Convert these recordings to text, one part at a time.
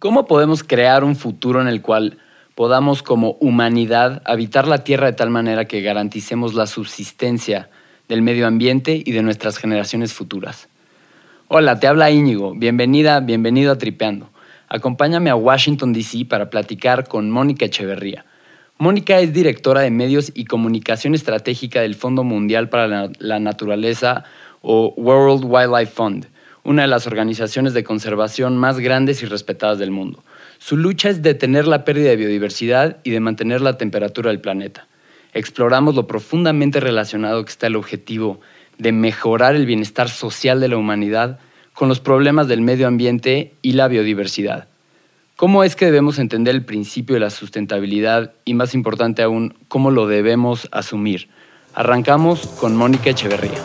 ¿Cómo podemos crear un futuro en el cual podamos como humanidad habitar la Tierra de tal manera que garanticemos la subsistencia del medio ambiente y de nuestras generaciones futuras? Hola, te habla Íñigo. Bienvenida, bienvenido a Tripeando. Acompáñame a Washington, D.C. para platicar con Mónica Echeverría. Mónica es directora de medios y comunicación estratégica del Fondo Mundial para la, la Naturaleza o World Wildlife Fund una de las organizaciones de conservación más grandes y respetadas del mundo. Su lucha es detener la pérdida de biodiversidad y de mantener la temperatura del planeta. Exploramos lo profundamente relacionado que está el objetivo de mejorar el bienestar social de la humanidad con los problemas del medio ambiente y la biodiversidad. ¿Cómo es que debemos entender el principio de la sustentabilidad y, más importante aún, cómo lo debemos asumir? Arrancamos con Mónica Echeverría.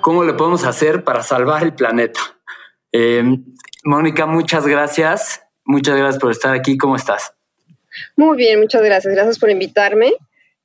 ¿Cómo le podemos hacer para salvar el planeta? Eh, Mónica, muchas gracias. Muchas gracias por estar aquí. ¿Cómo estás? Muy bien, muchas gracias. Gracias por invitarme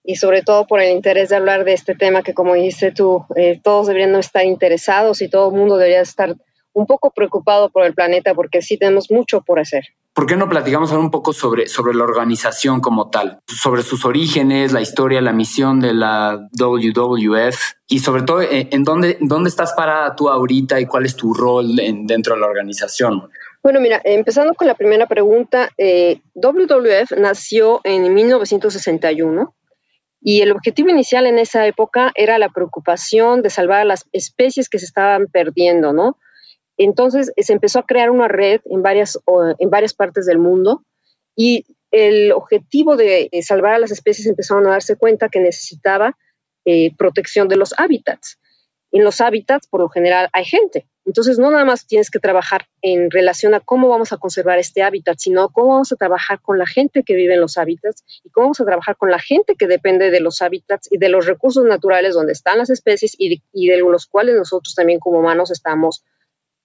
y sobre todo por el interés de hablar de este tema que, como dices tú, eh, todos deberían estar interesados y todo el mundo debería estar un poco preocupado por el planeta porque sí tenemos mucho por hacer. ¿Por qué no platicamos ahora un poco sobre, sobre la organización como tal? Sobre sus orígenes, la historia, la misión de la WWF y sobre todo eh, en, dónde, dónde estás parada tú ahorita y cuál es tu rol en, dentro de la organización. Bueno, mira, empezando con la primera pregunta, eh, WWF nació en 1961 y el objetivo inicial en esa época era la preocupación de salvar a las especies que se estaban perdiendo, ¿no? Entonces se empezó a crear una red en varias, en varias partes del mundo y el objetivo de salvar a las especies empezaron a darse cuenta que necesitaba eh, protección de los hábitats. En los hábitats, por lo general, hay gente. Entonces, no nada más tienes que trabajar en relación a cómo vamos a conservar este hábitat, sino cómo vamos a trabajar con la gente que vive en los hábitats y cómo vamos a trabajar con la gente que depende de los hábitats y de los recursos naturales donde están las especies y de, y de los cuales nosotros también como humanos estamos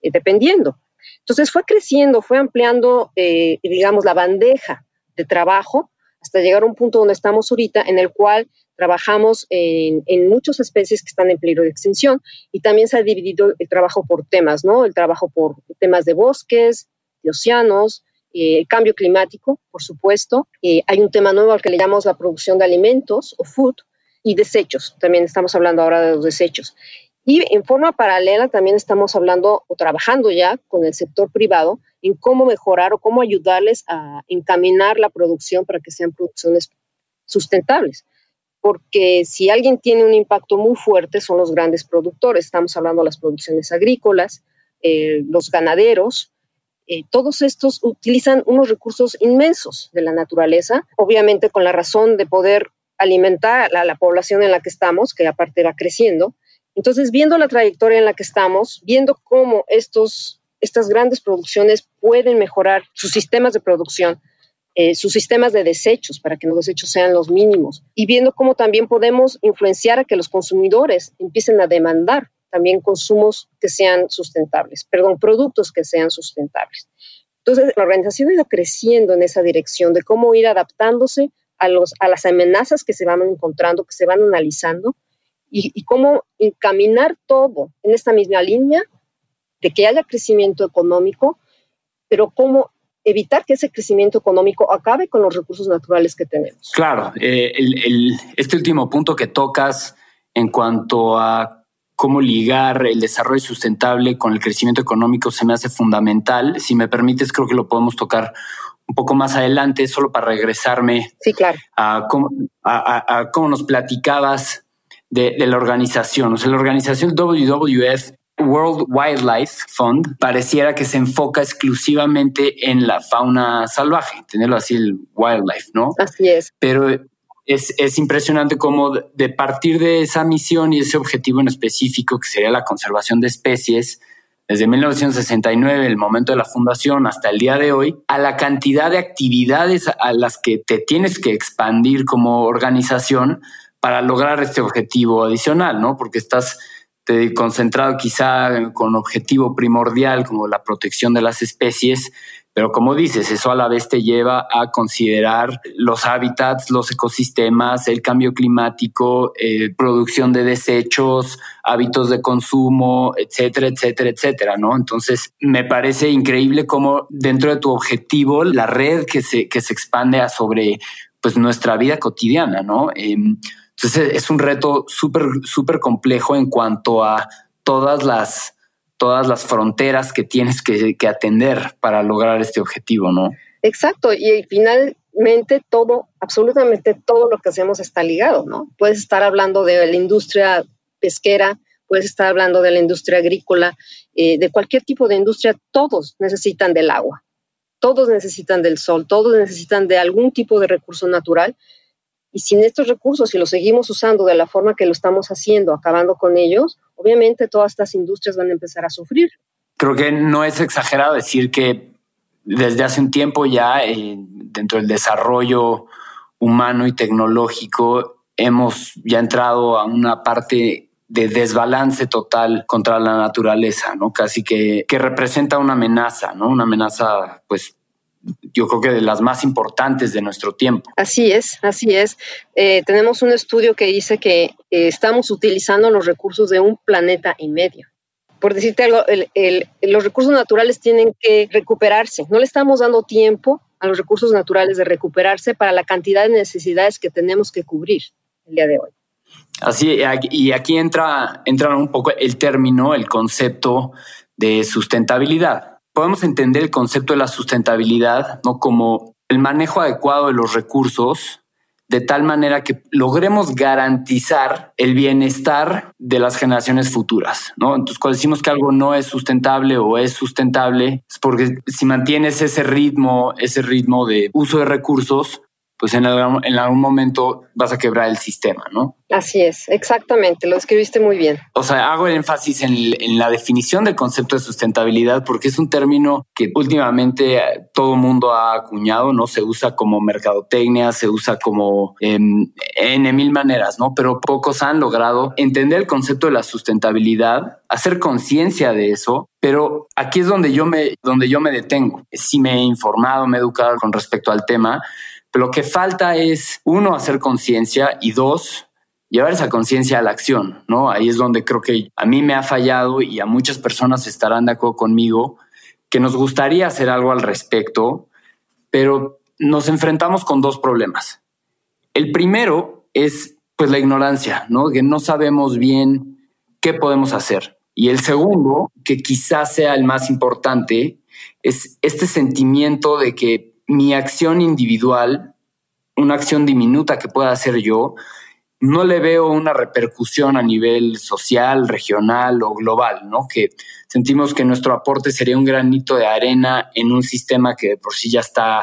eh, dependiendo. Entonces fue creciendo, fue ampliando, eh, digamos, la bandeja de trabajo hasta llegar a un punto donde estamos ahorita, en el cual trabajamos en, muchas especies que están en peligro de extinción y también se ha dividido el trabajo por temas, ¿no? El trabajo por temas de bosques, de océanos, eh, cambio climático, por supuesto. hay un tema nuevo al que le llamamos la producción de alimentos o food y desechos. También estamos hablando ahora de los desechos. Y en forma paralela también estamos hablando o trabajando ya con el sector privado en cómo mejorar o cómo ayudarles a encaminar la producción para que sean producciones sustentables. Porque si alguien tiene un impacto muy fuerte son los grandes productores. Estamos hablando de las producciones agrícolas, eh, los ganaderos. Eh, todos estos utilizan unos recursos inmensos de la naturaleza, obviamente con la razón de poder alimentar a la población en la que estamos, que aparte va creciendo, entonces, viendo la trayectoria en la que estamos, viendo cómo estos, estas grandes producciones pueden mejorar sus sistemas de producción, eh, sus sistemas de desechos para que los desechos sean los mínimos y viendo cómo también podemos influenciar a que los consumidores empiecen a demandar también consumos que sean sustentables, perdón, productos que sean sustentables. Entonces, la organización ha ido creciendo en esa dirección de cómo ir adaptándose a, los, a las amenazas que se van encontrando, que se van analizando y, cómo encaminar todo en esta misma línea de que haya crecimiento económico, pero cómo evitar que ese crecimiento económico acabe con los recursos naturales que tenemos. Claro, eh, este último punto que tocas en cuanto a cómo ligar el desarrollo sustentable con el crecimiento económico se me hace fundamental. Si me permites, creo que lo podemos tocar un poco más adelante, solo para regresarme sí, claro. a, cómo, a cómo nos platicabas de, la organización. O sea, la organización WWF World Wildlife Fund pareciera que se enfoca exclusivamente en la fauna salvaje, tenerlo así el wildlife, ¿no? Así es. Pero es, es, impresionante cómo de partir de esa misión y ese objetivo en específico, que sería la conservación de especies, desde 1969, el momento de la fundación, hasta el día de hoy, a la cantidad de actividades a las que te tienes que expandir como organización para lograr este objetivo adicional, ¿no? Porque estás concentrado quizá con objetivo primordial como la protección de las especies, pero como dices, eso a la vez te lleva a considerar los hábitats, los ecosistemas, el cambio climático, eh, producción de desechos, hábitos de consumo, etcétera, etcétera, etcétera, ¿no? Entonces, me parece increíble cómo dentro de tu objetivo, la red que se, que se expande a sobre pues nuestra vida cotidiana, ¿no? Em, entonces, es un reto súper, súper complejo en cuanto a todas las todas las fronteras que tienes que, atender para lograr este objetivo, ¿no? Exacto, y finalmente todo, absolutamente todo lo que hacemos está ligado, ¿no? Puedes estar hablando de la industria pesquera, puedes estar hablando de la industria agrícola, eh, de cualquier tipo de industria, todos necesitan del agua, todos necesitan del sol, todos necesitan de algún tipo de recurso natural. Y sin estos recursos, si los seguimos usando de la forma que lo estamos haciendo, acabando con ellos, obviamente todas estas industrias van a empezar a sufrir. Creo que no es exagerado decir que desde hace un tiempo ya eh, dentro del desarrollo humano y tecnológico hemos ya entrado a una parte de desbalance total contra la naturaleza, ¿no? Casi que, que representa una amenaza, ¿no? Una amenaza, pues, yo creo que de las más importantes de nuestro tiempo. Así es, así es. Eh, tenemos un estudio que dice que eh, estamos utilizando los recursos de un planeta y medio. Por decirte algo, los recursos naturales tienen que recuperarse. No le estamos dando tiempo a los recursos naturales de recuperarse para la cantidad de necesidades que tenemos que cubrir el día de hoy. Así, y aquí entra, entra un poco el término, el concepto de sustentabilidad podemos entender el concepto de la sustentabilidad ¿no? como el manejo adecuado de los recursos de tal manera que logremos garantizar el bienestar de las generaciones futuras, ¿no? Entonces, cuando decimos que algo no es sustentable o es sustentable, es porque si mantienes ese ritmo, ese ritmo de uso de recursos, pues en algún, en algún momento vas a quebrar el sistema, ¿no? Así es, exactamente, lo escribiste muy bien. O sea, hago el énfasis en, la definición del concepto de sustentabilidad porque es un término que últimamente eh, todo el mundo ha acuñado, ¿no? Se usa como mercadotecnia, se usa como em, en mil maneras, ¿no? Pero pocos han logrado entender el concepto de la sustentabilidad, hacer conciencia de eso pero aquí es donde yo me, donde yo me detengo. Si me he informado, me he educado con respecto al tema, lo que falta es, uno, hacer conciencia y dos, llevar esa conciencia a la acción, ¿no? Ahí es donde creo que a mí me ha fallado y a muchas personas estarán de acuerdo conmigo que nos gustaría hacer algo al respecto, pero nos enfrentamos con dos problemas. El primero es pues la ignorancia, ¿no? Que no sabemos bien qué podemos hacer. Y el segundo, que quizás sea el más importante, es este sentimiento de que mi acción individual, una acción diminuta que pueda hacer yo, no le veo una repercusión a nivel social, regional o global, ¿no? Que sentimos que nuestro aporte sería un granito de arena en un sistema que por sí ya está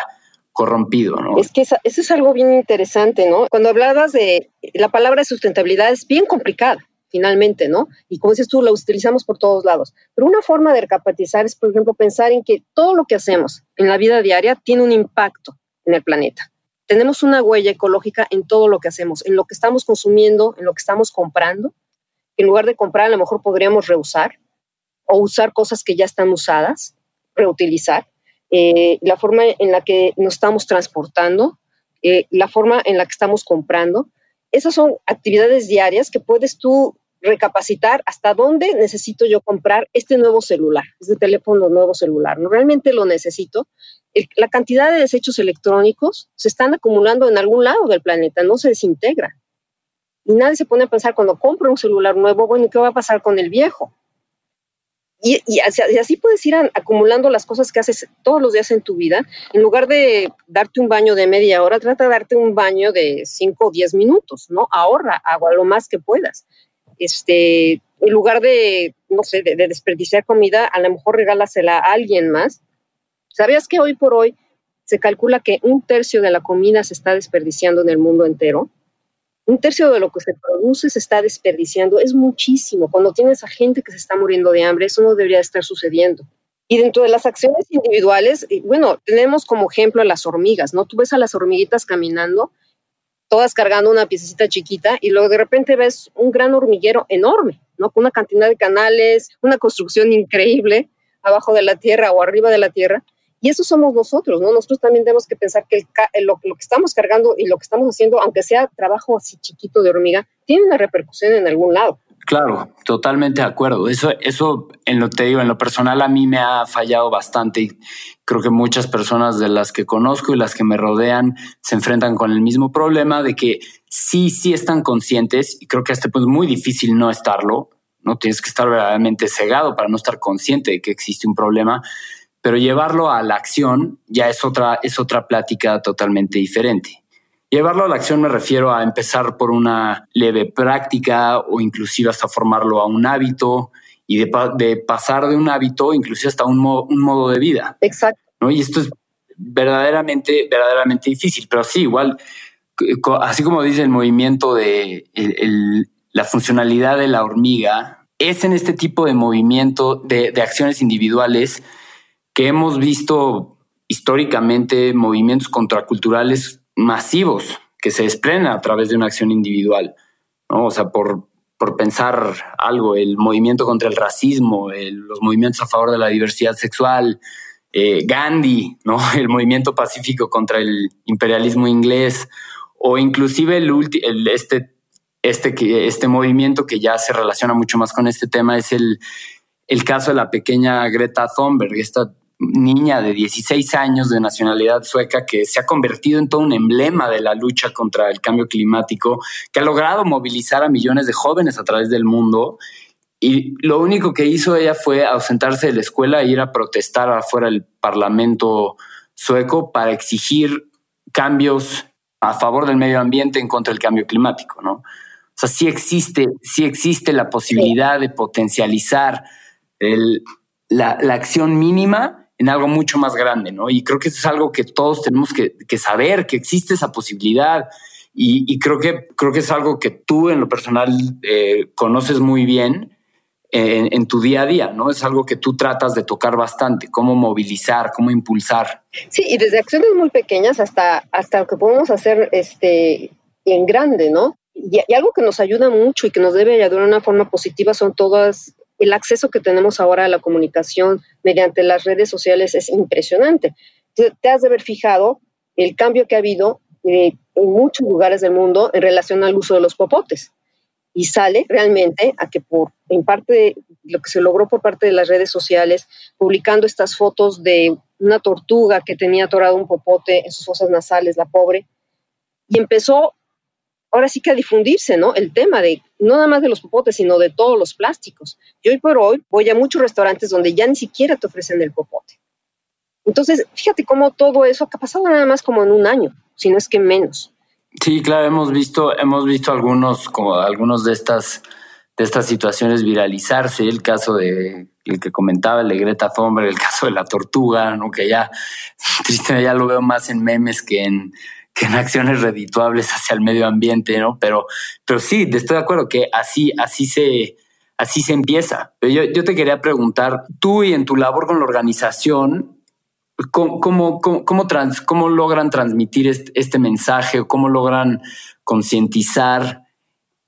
corrompido, ¿no? Es que eso es algo bien interesante, ¿no? Cuando hablabas de la palabra sustentabilidad es bien complicada finalmente, ¿no? Y como dices tú, la utilizamos por todos lados. Pero una forma de recapitalizar es, por ejemplo, pensar en que todo lo que hacemos en la vida diaria tiene un impacto en el planeta. Tenemos una huella ecológica en todo lo que hacemos, en lo que estamos consumiendo, en lo que estamos comprando. En lugar de comprar, a lo mejor podríamos reusar o usar cosas que ya están usadas, reutilizar. Eh, la forma en la que nos estamos transportando, eh, la forma en la que estamos comprando, esas son actividades diarias que puedes tú recapacitar hasta dónde necesito yo comprar este nuevo celular, este teléfono nuevo celular. ¿No realmente lo necesito? la cantidad de desechos electrónicos se están acumulando en algún lado del planeta, no se desintegra. Y nadie se pone a pensar cuando compro un celular nuevo, bueno, ¿qué va a pasar con el viejo? Y, así, puedes ir acumulando las cosas que haces todos los días en tu vida. En lugar de darte un baño de media hora, trata de darte un baño de 5 o 10 minutos, ¿no? Ahorra agua lo más que puedas. Este, en lugar de, no sé, de, desperdiciar comida, a lo mejor regálasela a alguien más. ¿Sabías que hoy por hoy se calcula que un tercio de la comida se está desperdiciando en el mundo entero? Un tercio de lo que se produce se está desperdiciando. Es muchísimo. Cuando tienes a gente que se está muriendo de hambre, eso no debería estar sucediendo. Y dentro de las acciones individuales, bueno, tenemos como ejemplo a las hormigas, ¿no? Tú ves a las hormiguitas caminando, todas cargando una piececita chiquita, y luego de repente ves un gran hormiguero enorme, ¿no? Con una cantidad de canales, una construcción increíble abajo de la tierra o arriba de la tierra. Y eso somos nosotros, ¿no? Nosotros también tenemos que pensar que lo, lo, que estamos cargando y lo que estamos haciendo, aunque sea trabajo así chiquito de hormiga, tiene una repercusión en algún lado. Claro, totalmente de acuerdo. Eso, eso en lo te digo, en lo personal a mí me ha fallado bastante y creo que muchas personas de las que conozco y las que me rodean se enfrentan con el mismo problema de que sí, sí están conscientes y creo que a este punto es muy difícil no estarlo. No tienes que estar verdaderamente cegado para no estar consciente de que existe un problema, pero llevarlo a la acción ya es otra, es otra plática totalmente diferente. Llevarlo a la acción me refiero a empezar por una leve práctica o inclusive hasta formarlo a un hábito y de, pasar de un hábito inclusive hasta un, un modo de vida. Exacto. ¿no? Y esto es verdaderamente, verdaderamente difícil, pero sí, igual, así como dice el movimiento de la funcionalidad de la hormiga, es en este tipo de movimiento, de, de acciones individuales, que hemos visto históricamente movimientos contraculturales masivos que se desprenden a través de una acción individual, ¿no? O sea, por, por pensar algo, el movimiento contra el racismo, los movimientos a favor de la diversidad sexual, eh, Gandhi, ¿no? El movimiento pacífico contra el imperialismo inglés, o inclusive el, el este, este, este movimiento que ya se relaciona mucho más con este tema es el, el caso de la pequeña Greta Thunberg, esta niña de 16 años de nacionalidad sueca que se ha convertido en todo un emblema de la lucha contra el cambio climático, que ha logrado movilizar a millones de jóvenes a través del mundo. Y lo único que hizo ella fue ausentarse de la escuela e ir a protestar afuera del Parlamento sueco para exigir cambios a favor del medio ambiente en contra del cambio climático, ¿no? O sea, sí existe, sí existe la posibilidad de potencializar la, la acción mínima en algo mucho más grande, ¿no? Y creo que eso es algo que todos tenemos que, saber, que existe esa posibilidad. Y, creo, que, creo que es algo que tú en lo personal eh, conoces muy bien en, tu día a día, ¿no? Es algo que tú tratas de tocar bastante, cómo movilizar, cómo impulsar. Sí, y desde acciones muy pequeñas hasta, hasta lo que podemos hacer este, en grande, ¿no? Y, y algo que nos ayuda mucho y que nos debe ayudar de una forma positiva son todas el acceso que tenemos ahora a la comunicación mediante las redes sociales es impresionante. Te, has de haber fijado el cambio que ha habido eh, en muchos lugares del mundo en relación al uso de los popotes. Y sale realmente a que por, en parte, lo que se logró por parte de las redes sociales, publicando estas fotos de una tortuga que tenía atorado un popote en sus fosas nasales, la pobre, y empezó ahora sí que a difundirse, ¿no? El tema de no nada más de los popotes, sino de todos los plásticos. Y hoy por hoy voy a muchos restaurantes donde ya ni siquiera te ofrecen el popote. Entonces, fíjate cómo todo eso ha pasado nada más como en un año, si no es que menos. Sí, claro, hemos visto, hemos visto algunos, como algunos de estas, de estas situaciones viralizarse. El caso de el que comentaba, el de Greta Thunberg, el caso de la tortuga, ¿no? Que ya, tristemente, ya lo veo más en memes que en, en acciones redituables hacia el medio ambiente, ¿no? Pero, pero sí, estoy de acuerdo que así, así se, así se empieza. Yo, yo te quería preguntar, tú y en tu labor con la organización, ¿cómo, cómo, cómo, cómo logran transmitir este, este mensaje cómo logran concientizar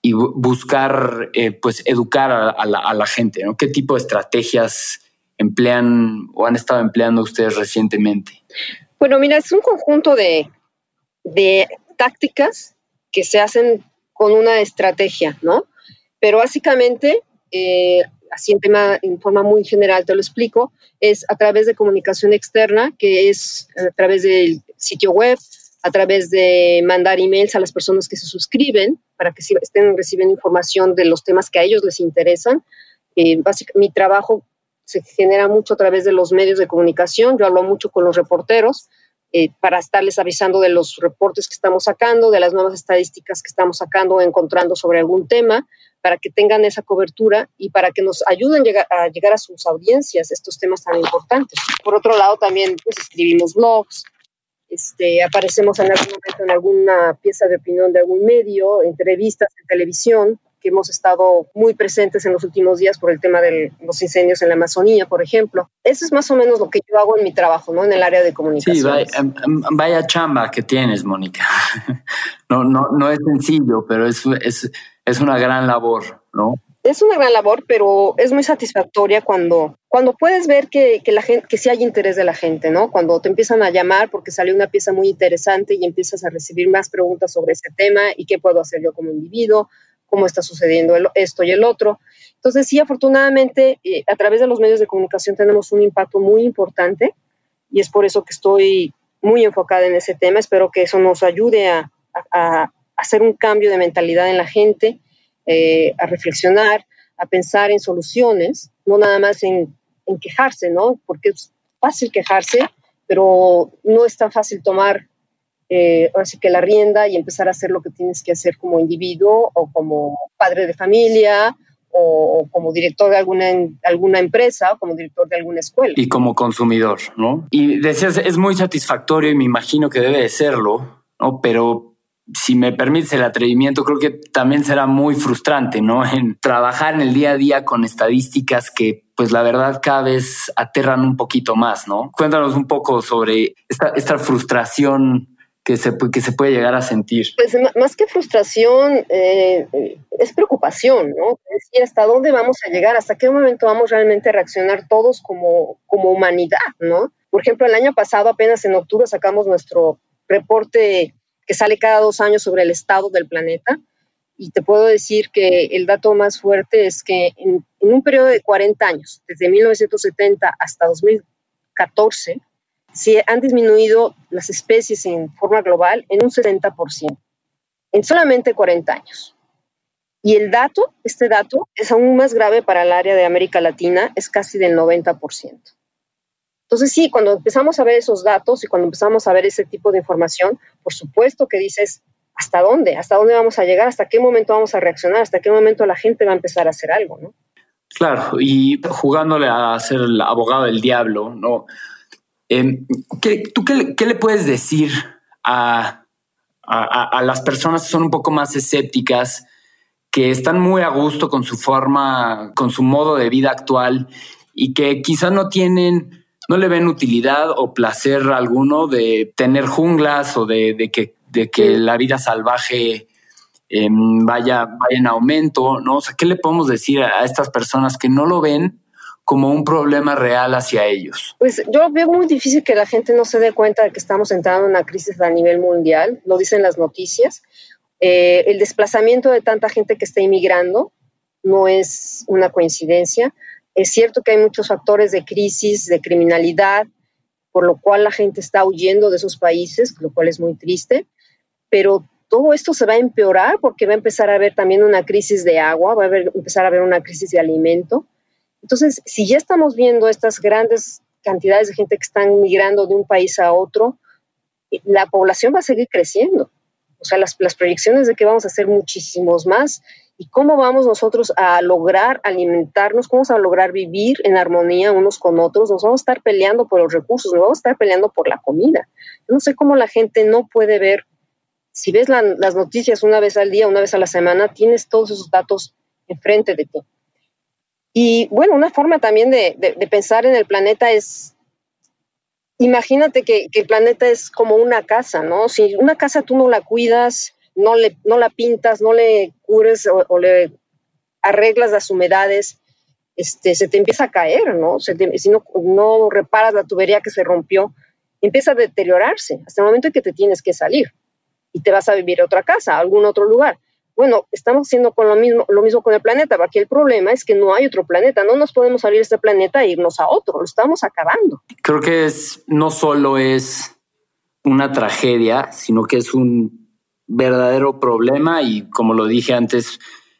y buscar, eh, pues, educar a la gente, ¿no? ¿Qué tipo de estrategias emplean o han estado empleando ustedes recientemente? Bueno, mira, es un conjunto de, de tácticas que se hacen con una estrategia, ¿no? Pero básicamente, eh, así en, forma muy general te lo explico, es a través de comunicación externa, que es a través del sitio web, a través de mandar emails a las personas que se suscriben para que estén recibiendo información de los temas que a ellos les interesan. Eh, mi trabajo se genera mucho a través de los medios de comunicación. Yo hablo mucho con los reporteros eh, para estarles avisando de los reportes que estamos sacando, de las nuevas estadísticas que estamos sacando o encontrando sobre algún tema, para que tengan esa cobertura y para que nos ayuden a llegar a sus audiencias estos temas tan importantes. Por otro lado, también pues, escribimos blogs, este, aparecemos en algún momento en alguna pieza de opinión de algún medio, entrevistas en televisión, que hemos estado muy presentes en los últimos días por el tema de los incendios en la Amazonía, por ejemplo. Eso es más o menos lo que yo hago en mi trabajo, ¿no? En el área de comunicación. Sí, vaya, em, em, vaya, chamba que tienes, Mónica. No, no, no es sencillo, pero es, es, es una gran labor, ¿no? es una gran labor, pero es muy satisfactoria cuando, cuando puedes ver que, que, la gente, que sí hay interés de la gente, ¿no? Cuando te empiezan a llamar porque salió una pieza muy interesante y empiezas a recibir más preguntas sobre ese tema y qué puedo hacer yo como individuo, cómo está sucediendo esto y el otro. Entonces, sí, afortunadamente, eh, a través de los medios de comunicación tenemos un impacto muy importante y es por eso que estoy muy enfocada en ese tema. Espero que eso nos ayude a, hacer un cambio de mentalidad en la gente eh, a reflexionar, a pensar en soluciones, no nada más en, quejarse, ¿no? Porque es fácil quejarse, pero no es tan fácil tomar eh, así que la rienda y empezar a hacer lo que tienes que hacer como individuo o como padre de familia o, como director de alguna, alguna empresa o como director de alguna escuela. Y como consumidor, ¿no? Y decías, es muy satisfactorio y me imagino que debe de serlo, ¿no? Pero si me permites el atrevimiento, creo que también será muy frustrante, ¿no? En trabajar en el día a día con estadísticas que, pues la verdad, cada vez aterran un poquito más, ¿no? Cuéntanos un poco sobre esta, esta frustración que se, que se puede llegar a sentir. Pues más que frustración, eh, es preocupación, ¿no? Es decir, ¿hasta dónde vamos a llegar? ¿Hasta qué momento vamos realmente a reaccionar todos como, como humanidad, ¿no? Por ejemplo, el año pasado, apenas en octubre, sacamos nuestro reporte que sale cada dos años sobre el estado del planeta. Y te puedo decir que el dato más fuerte es que en, un periodo de 40 años, desde 1970 hasta 2014, se han disminuido las especies en forma global en un 70%, en solamente 40 años. Y el dato, este dato, es aún más grave para el área de América Latina, es casi del 90%. Entonces, sí, cuando empezamos a ver esos datos y cuando empezamos a ver ese tipo de información, por supuesto que dices, ¿hasta dónde? ¿Hasta dónde vamos a llegar? ¿Hasta qué momento vamos a reaccionar? ¿Hasta qué momento la gente va a empezar a hacer algo? ¿no? Claro, y jugándole a ser el abogado del diablo, ¿no? Em, ¿qué, ¿Tú qué, le puedes decir a, a, las personas que son un poco más escépticas, que están muy a gusto con su forma, con su modo de vida actual y que quizás no tienen no le ven utilidad o placer alguno de tener junglas o de, que, de que la vida salvaje em, vaya, vaya en aumento, ¿no? O sea, ¿qué le podemos decir a, estas personas que no lo ven como un problema real hacia ellos? Pues yo veo muy difícil que la gente no se dé cuenta de que estamos entrando en una crisis a nivel mundial, lo dicen las noticias. Eh, el desplazamiento de tanta gente que está inmigrando no es una coincidencia. Es cierto que hay muchos factores de crisis, de criminalidad, por lo cual la gente está huyendo de esos países, lo cual es muy triste, pero todo esto se va a empeorar porque va a empezar a haber también una crisis de agua, va a empezar a haber una crisis de alimento. Entonces, si ya estamos viendo estas grandes cantidades de gente que están migrando de un país a otro, la población va a seguir creciendo. O sea, las, proyecciones de que vamos a ser muchísimos más y cómo vamos nosotros a lograr alimentarnos, cómo vamos a lograr vivir en armonía unos con otros, nos vamos a estar peleando por los recursos, nos vamos a estar peleando por la comida. Yo no sé cómo la gente no puede ver, si ves las noticias una vez al día, una vez a la semana, tienes todos esos datos enfrente de ti. Y bueno, una forma también de, pensar en el planeta es, imagínate que, el planeta es como una casa, ¿no? Si una casa tú no la cuidas, no, le, no la pintas, no le cures o, le arreglas las humedades, este, se te empieza a caer, ¿no? si no, no reparas la tubería que se rompió, empieza a deteriorarse hasta el momento en que te tienes que salir y te vas a vivir a otra casa, a algún otro lugar. Bueno, estamos haciendo con lo mismo, lo mismo con el planeta, porque el problema es que no hay otro planeta, no nos podemos salir de este planeta e irnos a otro, lo estamos acabando. Creo que es, no solo es una tragedia, sino que es un verdadero problema y como lo dije antes,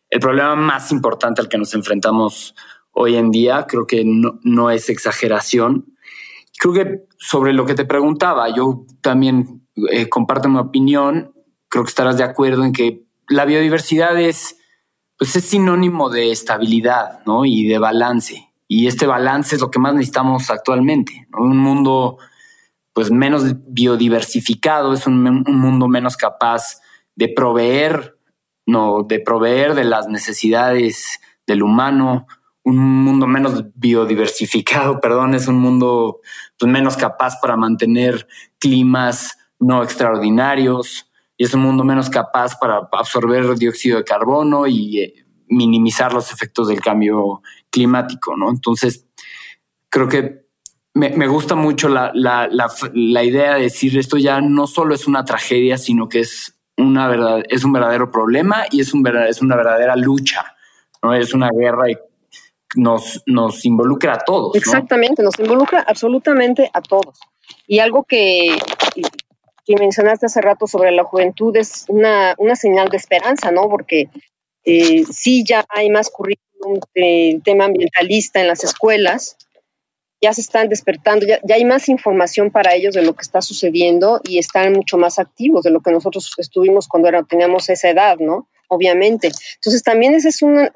el problema más importante al que nos enfrentamos hoy en día, creo que no, es exageración. Creo que sobre lo que te preguntaba, yo también eh, comparto mi opinión, creo que estarás de acuerdo en que la biodiversidad es, pues es sinónimo de estabilidad ¿no? y de balance. Y este balance es lo que más necesitamos actualmente. Un mundo pues menos biodiversificado, es un, un mundo menos capaz de proveer, no, de proveer de las necesidades del humano, un mundo menos biodiversificado, perdón, es un mundo pues, menos capaz para mantener climas no extraordinarios y es un mundo menos capaz para absorber dióxido de carbono y eh, minimizar los efectos del cambio climático, ¿no? Entonces, creo que me, gusta mucho la, idea de decir esto ya no solo es una tragedia, sino que es, una verdad, es un verdadero problema y es, un, es una verdadera lucha, ¿no? Es una guerra y nos, nos involucra a todos. Exactamente, nos involucra absolutamente a todos. Y algo que, que mencionaste hace rato sobre la juventud es una, una señal de esperanza, ¿no? Porque eh, sí ya hay más currículum de tema ambientalista en las escuelas, ya se están despertando, ya, hay más información para ellos de lo que está sucediendo y están mucho más activos de lo que nosotros estuvimos cuando era, teníamos esa edad, ¿no? Obviamente. Entonces también ese es un,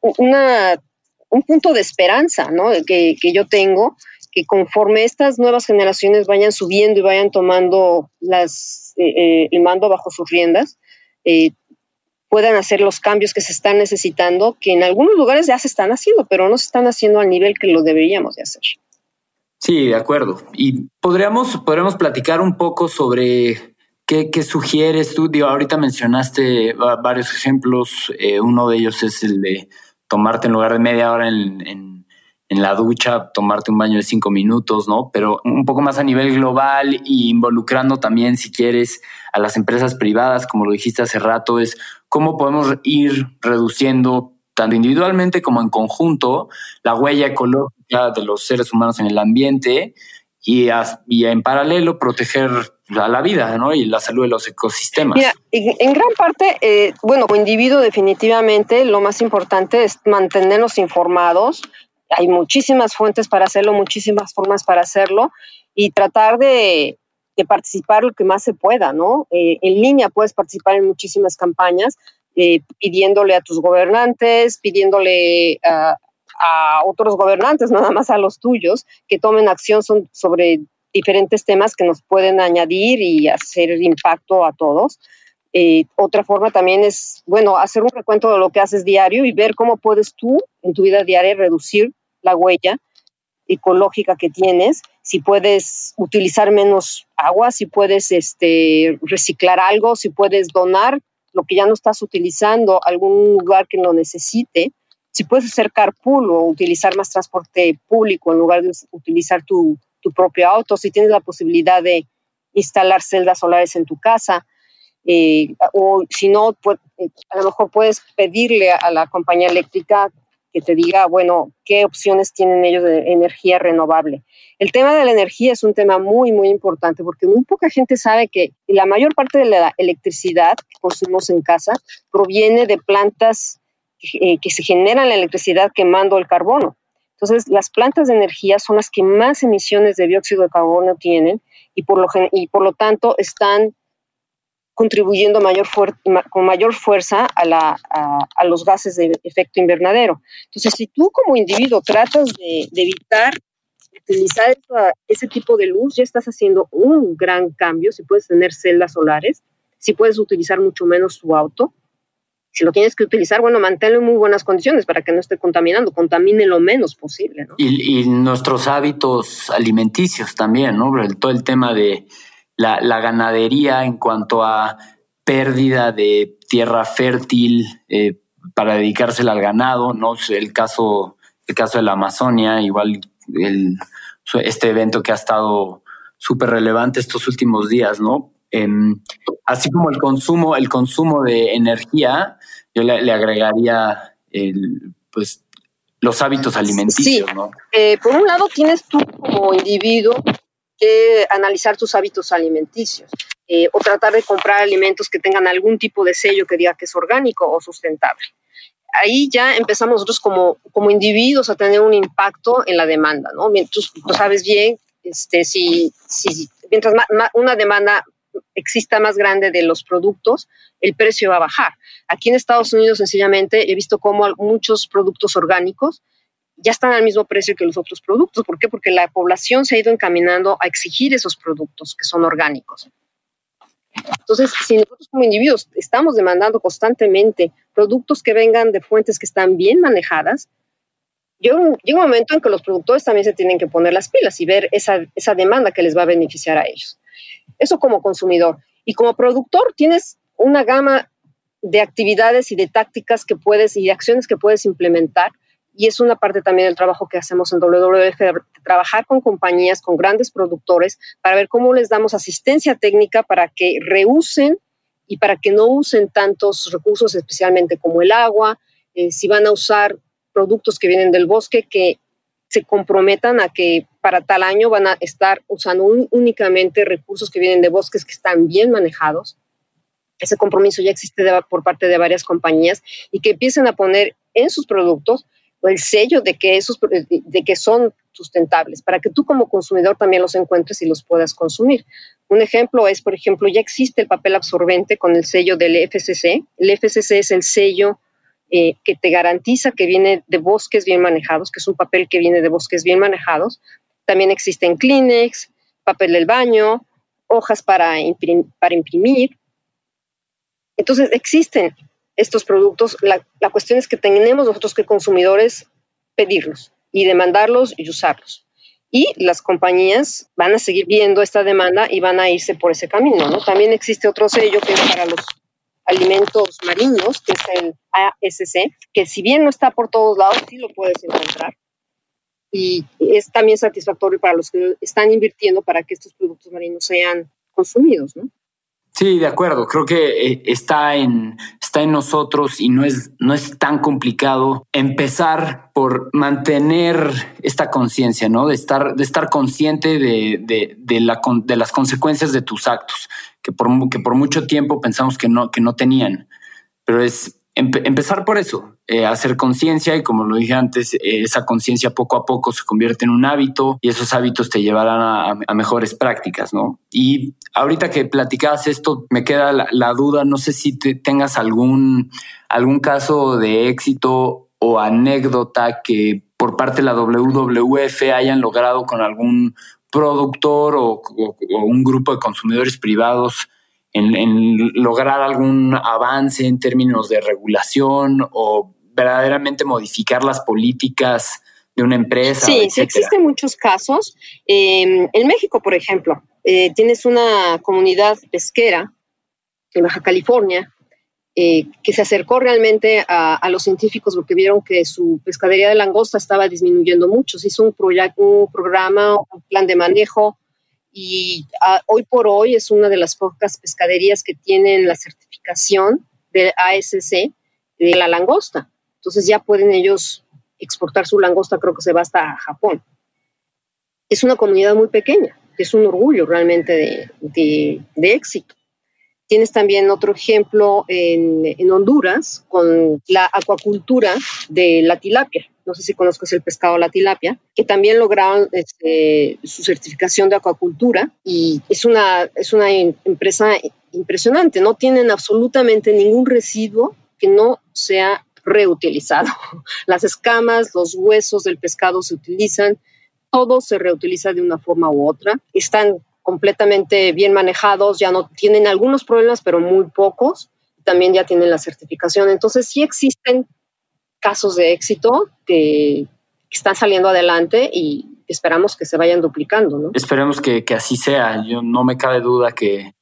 una, un punto de esperanza, ¿no? Que, que, yo tengo, que conforme estas nuevas generaciones vayan subiendo y vayan tomando las, eh, eh, el mando bajo sus riendas, eh, puedan hacer los cambios que se están necesitando, que en algunos lugares ya se están haciendo, pero no se están haciendo al nivel que lo deberíamos de hacer. Sí, de acuerdo. Y podríamos, podríamos platicar un poco sobre qué, sugieres tú. Digo, ahorita mencionaste varios ejemplos. Uno de ellos es el de tomarte en lugar de media hora en en la ducha, tomarte un baño de cinco minutos, ¿no? Pero un poco más a nivel global y involucrando también, si quieres, a las empresas privadas, como lo dijiste hace rato, es cómo podemos ir reduciendo tanto individualmente como en conjunto la huella ecológica de los seres humanos en el ambiente y, en paralelo proteger la, vida ¿no? y la salud de los ecosistemas. Mira, en gran parte, eh, bueno, como individuo definitivamente lo más importante es mantenernos informados, hay muchísimas fuentes para hacerlo, muchísimas formas para hacerlo y tratar de, participar lo que más se pueda, ¿no? Eh, en línea puedes participar en muchísimas campañas eh, pidiéndole a tus gobernantes, pidiéndole a, otros gobernantes, nada más a los tuyos, que tomen acción sobre diferentes temas que nos pueden añadir y hacer impacto a todos. Eh, otra forma también es, bueno, hacer un recuento de lo que haces diario y ver cómo puedes tú en tu vida diaria reducir la huella ecológica que tienes, si puedes utilizar menos agua, si puedes este, reciclar algo, si puedes donar lo que ya no estás utilizando a algún lugar que lo necesite, si puedes hacer carpool o utilizar más transporte público en lugar de utilizar tu, tu propio auto, si tienes la posibilidad de instalar celdas solares en tu casa, eh, o si no, pues, a lo mejor puedes pedirle a la compañía eléctrica que te diga, bueno, qué opciones tienen ellos de energía renovable. El tema de la energía es un tema muy, muy importante porque muy poca gente sabe que la mayor parte de la electricidad que consumimos en casa proviene de plantas eh, que se generan la electricidad quemando el carbono. Entonces, las plantas de energía son las que más emisiones de dióxido de carbono tienen y por lo, y por lo tanto están contribuyendo mayor con mayor fuerza a, los gases de efecto invernadero. Entonces, si tú como individuo tratas de, evitar utilizar ese tipo de luz, ya estás haciendo un gran cambio. Si puedes tener celdas solares, si puedes utilizar mucho menos tu auto, si lo tienes que utilizar, bueno, manténlo en muy buenas condiciones para que no esté contaminando, contamine lo menos posible. Y, y, nuestros hábitos alimenticios también, ¿no? Todo el tema de la, ganadería en cuanto a pérdida de tierra fértil eh, para dedicársela al ganado, ¿no? El caso, el caso de la Amazonia, igual el, este evento que ha estado súper relevante estos últimos días, ¿no? Em, así como el consumo, el consumo de energía, yo le, agregaría el, pues los hábitos alimenticios, ¿no? Eh, por un lado tienes tú como individuo que analizar tus hábitos alimenticios eh, o tratar de comprar alimentos que tengan algún tipo de sello que diga que es orgánico o sustentable. Ahí ya empezamos nosotros como, como individuos a tener un impacto en la demanda, ¿no? Tú, sabes bien, este, si, si mientras una demanda exista más grande de los productos, el precio va a bajar. Aquí en Estados Unidos, sencillamente, he visto cómo muchos productos orgánicos ya están al mismo precio que los otros productos. ¿Por qué? Porque la población se ha ido encaminando a exigir esos productos que son orgánicos. Entonces, si nosotros como individuos estamos demandando constantemente productos que vengan de fuentes que están bien manejadas, llega un, momento en que los productores también se tienen que poner las pilas y ver esa, esa demanda que les va a beneficiar a ellos. Eso como consumidor. Y como productor tienes una gama de actividades y de tácticas que puedes y de acciones que puedes implementar. Y es una parte también del trabajo que hacemos en WWF, de trabajar con compañías, con grandes productores, para ver cómo les damos asistencia técnica para que reusen y para que no usen tantos recursos, especialmente como el agua, eh, si van a usar productos que vienen del bosque, que se comprometan a que para tal año van a estar usando únicamente recursos que vienen de bosques que están bien manejados. Ese compromiso ya existe por parte de varias compañías y que empiecen a poner en sus productos el sello de que, esos, de que son sustentables, para que tú como consumidor también los encuentres y los puedas consumir. Un ejemplo es, por ejemplo, ya existe el papel absorbente con el sello del FCC. El FCC es el sello eh, que te garantiza que viene de bosques bien manejados, que es un papel que viene de bosques bien manejados. También existen Kleenex, papel del baño, hojas para, para imprimir, entonces, existen estos productos. La, cuestión es que tenemos nosotros que consumidores pedirlos y demandarlos y usarlos. Y las compañías van a seguir viendo esta demanda y van a irse por ese camino. ¿no? También existe otro sello que es para los alimentos marinos, que es el ASC, que si bien no está por todos lados, sí lo puedes encontrar. Y es también satisfactorio para los que están invirtiendo para que estos productos marinos sean consumidos. ¿no? Sí, de acuerdo. Creo que eh, está en, está en nosotros y no es, no es tan complicado empezar por mantener esta conciencia, ¿no? De estar, de estar consciente de, de, de, la, de las consecuencias de tus actos, que por, que por mucho tiempo pensamos que no, que no tenían. Pero es empezar por eso, eh, hacer conciencia y como lo dije antes, eh, esa conciencia poco a poco se convierte en un hábito y esos hábitos te llevarán a, mejores prácticas, ¿no? Y ahorita que platicabas esto, me queda la, duda, no sé si tengas algún, algún caso de éxito o anécdota que por parte de la WWF hayan logrado con algún productor o un grupo de consumidores privados en, lograr algún avance en términos de regulación o verdaderamente modificar las políticas de una empresa. Sí, sí existen muchos casos. Em, en México, por ejemplo, eh, tienes una comunidad pesquera en Baja California eh, que se acercó realmente a, los científicos porque vieron que su pescadería de langosta estaba disminuyendo mucho. Se hizo un, un programa, un plan de manejo y ah, hoy por hoy es una de las pocas pescaderías que tienen la certificación del ASC de la langosta. Entonces ya pueden ellos exportar su langosta, creo que se va hasta Japón. Es una comunidad muy pequeña, es un orgullo realmente de, de éxito. Tienes también otro ejemplo en, Honduras con la acuacultura de la tilapia. No sé si conozcas el pescado la tilapia, que también lograron este, su certificación de acuacultura y es una, es una empresa impresionante. No tienen absolutamente ningún residuo que no sea reutilizado. Las escamas, los huesos del pescado se utilizan, todo se reutiliza de una forma u otra. Están completamente bien manejados, ya no tienen algunos problemas, pero muy pocos, también ya tienen la certificación. Entonces sí existen casos de éxito que están saliendo adelante y esperamos que se vayan duplicando. ¿no? Esperemos que, así sea. Yo no me cabe duda que,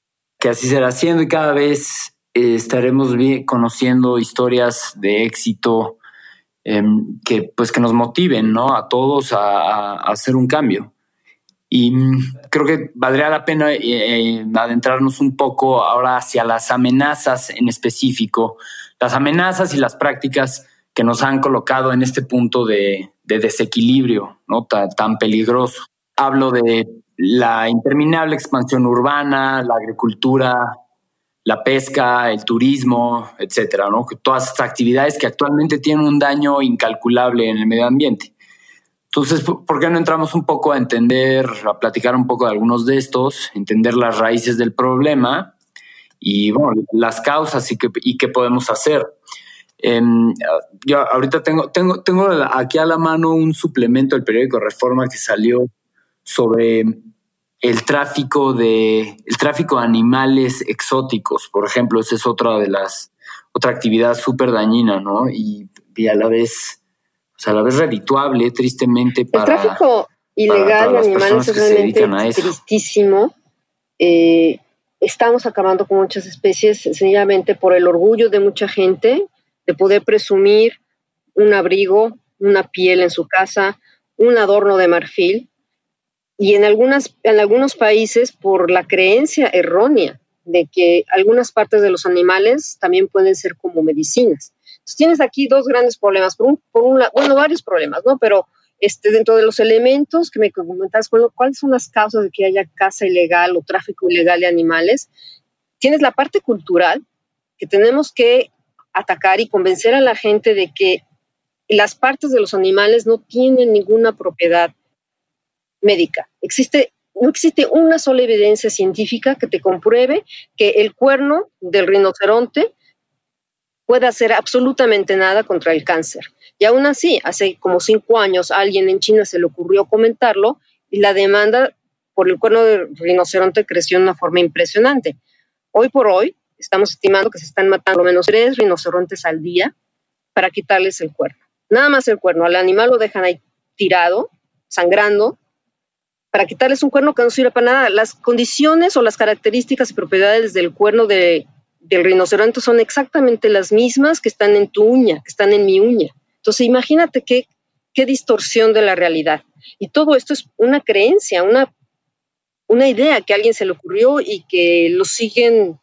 así será siendo y cada vez eh, estaremos conociendo historias de éxito em, que pues que nos motiven ¿no? a todos a hacer un cambio. Y creo que valdría la pena eh, eh, adentrarnos un poco ahora hacia las amenazas en específico, las amenazas y las prácticas que nos han colocado en este punto de, desequilibrio ¿no? tan, peligroso. Hablo de la interminable expansión urbana, la agricultura, la pesca, el turismo, etcétera, ¿no? Todas estas actividades que actualmente tienen un daño incalculable en el medio ambiente. Entonces, ¿por qué no entramos un poco a entender, a platicar un poco de algunos de estos, entender las raíces del problema y bueno, las causas y qué, y qué podemos hacer? Em, yo ahorita tengo, tengo, tengo aquí a la mano un suplemento del periódico Reforma que salió sobre el tráfico de el tráfico de animales exóticos, por ejemplo, esa es otra de las otra actividad súper dañina, ¿no? Y, a la vez, o sea, a la vez redituable, tristemente para el tráfico ilegal de animales es realmente tristísimo. Eh, estamos acabando con muchas especies sencillamente por el orgullo de mucha gente de poder presumir un abrigo, una piel en su casa, un adorno de marfil, y en, algunas, en algunos países por la creencia errónea de que algunas partes de los animales también pueden ser como medicinas. Entonces tienes aquí dos grandes problemas, por un, bueno, varios problemas, ¿no? Pero este, dentro de los elementos que me comentas, ¿cuáles son las causas de que haya caza ilegal o tráfico ilegal de animales? Tienes la parte cultural, que tenemos que atacar y convencer a la gente de que las partes de los animales no tienen ninguna propiedad médica. Existe, no existe una sola evidencia científica que te compruebe que el cuerno del rinoceronte pueda hacer absolutamente nada contra el cáncer. Y aún así, hace como cinco años alguien en China se le ocurrió comentarlo y la demanda por el cuerno del rinoceronte creció de una forma impresionante. Hoy por hoy, estamos estimando que se están matando al menos tres rinocerontes al día para quitarles el cuerno. Nada más el cuerno. Al animal lo dejan ahí tirado, sangrando, para quitarles un cuerno que no sirve para nada. Las condiciones o las características y propiedades del cuerno de, del rinoceronte son exactamente las mismas que están en tu uña, que están en mi uña. Entonces, imagínate qué, qué distorsión de la realidad. Y todo esto es una creencia, una, una idea que a alguien se le ocurrió y que lo siguen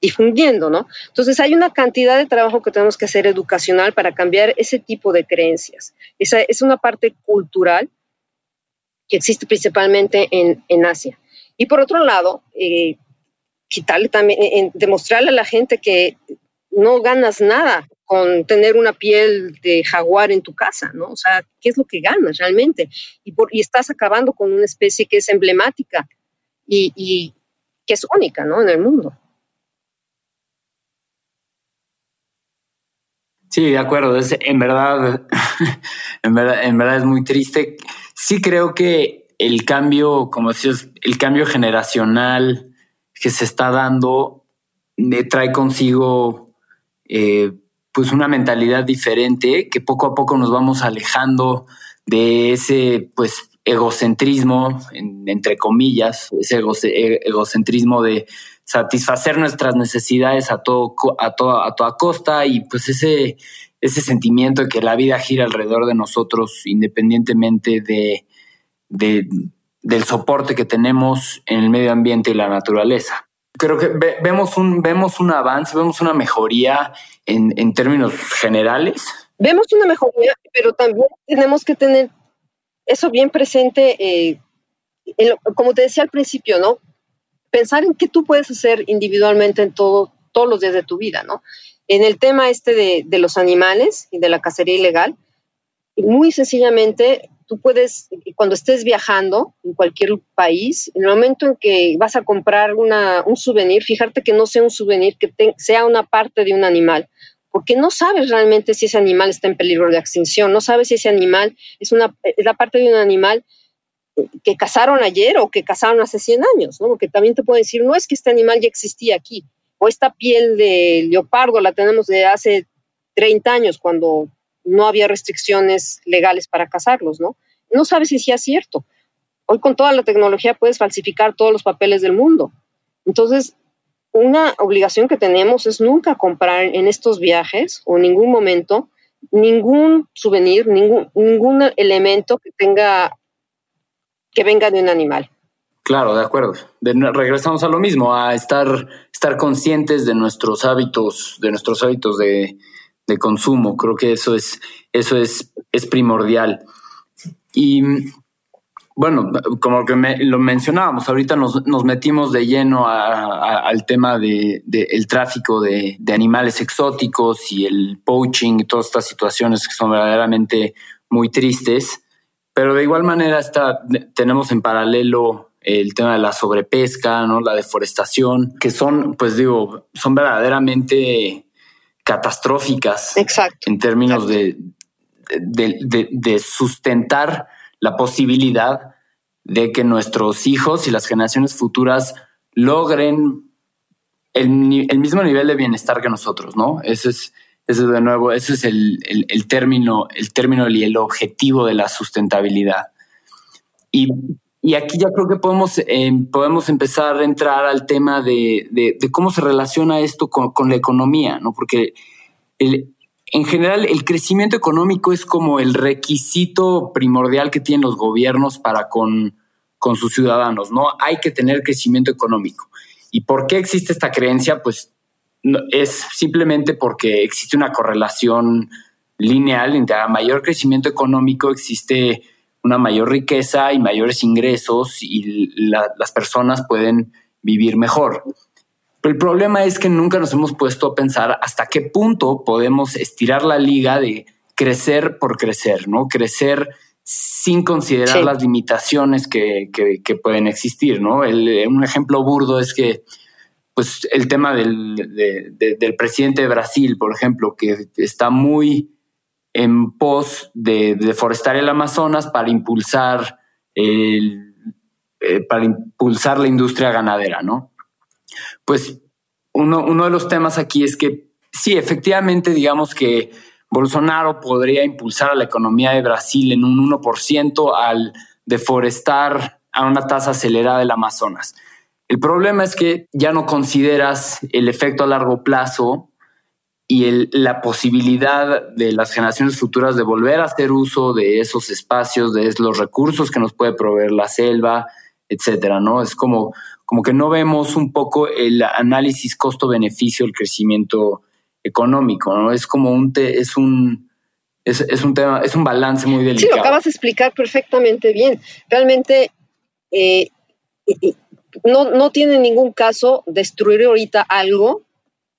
difundiendo, ¿no? Entonces hay una cantidad de trabajo que tenemos que hacer educacional para cambiar ese tipo de creencias. Esa es una parte cultural que existe principalmente en, Asia. Y por otro lado, eh, quitarle también, demostrarle a la gente que no ganas nada con tener una piel de jaguar en tu casa, ¿no? O sea, ¿qué es lo que ganas realmente? Y, por, y estás acabando con una especie que es emblemática y que es única, ¿no? En el mundo. Sí, de acuerdo. Es, en verdad, en verdad, en verdad es muy triste. Sí creo que el cambio, como decías, el cambio generacional que se está dando me trae consigo eh, pues una mentalidad diferente que poco a poco nos vamos alejando de ese pues egocentrismo entre comillas ese egocentrismo de satisfacer nuestras necesidades a todo a toda a toda costa y pues ese ese sentimiento de que la vida gira alrededor de nosotros independientemente de, del soporte que tenemos en el medio ambiente y la naturaleza. Creo que vemos un vemos un avance, vemos una mejoría en, en términos generales. Vemos una mejoría, pero también tenemos que tener eso bien presente, eh, como te decía al principio, ¿no? Pensar en qué tú puedes hacer individualmente en todo, todos los días de tu vida, ¿no? En el tema este de, de los animales y de la cacería ilegal, muy sencillamente, tú puedes, cuando estés viajando en cualquier país, en el momento en que vas a comprar una, un souvenir, fijarte que no sea un souvenir, que sea una parte de un animal, porque no sabes realmente si ese animal está en peligro de extinción, no sabes si ese animal es, una, es la parte de un animal que cazaron ayer o que cazaron hace 100 años, ¿no? Porque también te puedo decir, no es que este animal ya existía aquí, o esta piel de leopardo la tenemos de hace 30 años cuando no había restricciones legales para cazarlos, ¿no? No sabes si es cierto. Hoy con toda la tecnología puedes falsificar todos los papeles del mundo. Entonces, una obligación que tenemos es nunca comprar en estos viajes o en ningún momento ningún souvenir, ningún, ningún elemento que tenga que venga de un animal. Claro, de acuerdo. regresamos a lo mismo, a estar, estar conscientes de nuestros hábitos, de nuestros hábitos de, consumo. Creo que eso es, eso es, es primordial. Y bueno, como que lo mencionábamos, ahorita nos, metimos de lleno al tema de, el tráfico de, de, animales exóticos y el poaching y todas estas situaciones que son verdaderamente muy tristes. Pero de igual manera está, tenemos en paralelo el tema de la sobrepesca, ¿no? la deforestación, que son, pues digo, son verdaderamente catastróficas Exacto. en términos de, de, de, de sustentar la posibilidad de que nuestros hijos y las generaciones futuras logren el, el, mismo nivel de bienestar que nosotros, ¿no? Ese es, ese de nuevo, ese es el, el, término, el término y el objetivo de la sustentabilidad. Y, y aquí ya creo que podemos, eh, podemos empezar a entrar al tema de, de, cómo se relaciona esto con, con, la economía, ¿no? Porque en general el crecimiento económico es como el requisito primordial que tienen los gobiernos para con, con sus ciudadanos, ¿no? Hay que tener crecimiento económico. ¿Y por qué existe esta creencia? Pues no, es simplemente porque existe una correlación lineal entre a mayor crecimiento económico existe una mayor riqueza y mayores ingresos y la, las personas pueden vivir mejor. Pero el problema es que nunca nos hemos puesto a pensar hasta qué punto podemos estirar la liga de crecer por crecer, ¿no? Crecer sin considerar sí. las limitaciones que, que, que, pueden existir, ¿no? El, un ejemplo burdo es que, pues, el tema del, de, de, del presidente de Brasil, por ejemplo, que está muy en pos de, de deforestar el Amazonas para impulsar el, eh, para impulsar la industria ganadera, ¿no? Pues uno, uno de los temas aquí es que sí, efectivamente, digamos que Bolsonaro podría impulsar a la economía de Brasil en un 1% al deforestar a una tasa acelerada del Amazonas. El problema es que ya no consideras el efecto a largo plazo y el, la posibilidad de las generaciones futuras de volver a hacer uso de esos espacios, de los recursos que nos puede proveer la selva, etcétera, ¿no? Es como, como que no vemos un poco el análisis costo-beneficio del crecimiento económico, ¿no? Es como un, te, es un, es, es, un tema, es un balance muy delicado. Sí, lo acabas de explicar perfectamente bien. Realmente eh, no, no tiene ningún caso destruir ahorita algo